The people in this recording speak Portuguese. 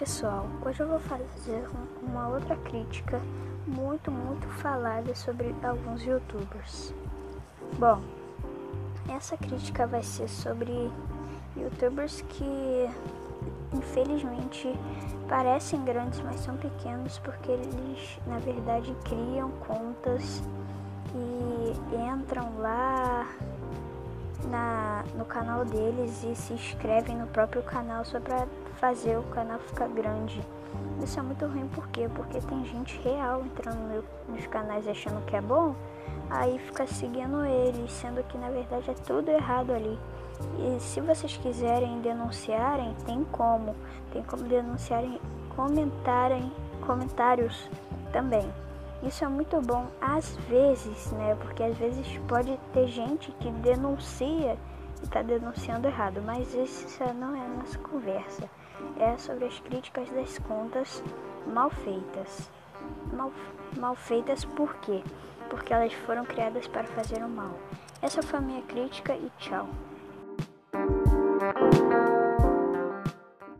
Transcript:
pessoal, hoje eu vou fazer uma outra crítica muito, muito falada sobre alguns youtubers. Bom, essa crítica vai ser sobre youtubers que infelizmente parecem grandes, mas são pequenos porque eles na verdade criam contas e entram lá no canal deles e se inscrevem no próprio canal só para fazer o canal ficar grande. Isso é muito ruim por quê? Porque tem gente real entrando no, nos canais achando que é bom, aí fica seguindo eles, sendo que na verdade é tudo errado ali. E se vocês quiserem denunciarem, tem como. Tem como denunciarem, comentarem, comentários também. Isso é muito bom às vezes, né? Porque às vezes pode ter gente que denuncia está denunciando errado, mas isso não é a nossa conversa. É sobre as críticas das contas mal feitas. Mal, mal feitas por quê? Porque elas foram criadas para fazer o mal. Essa foi a minha crítica e tchau.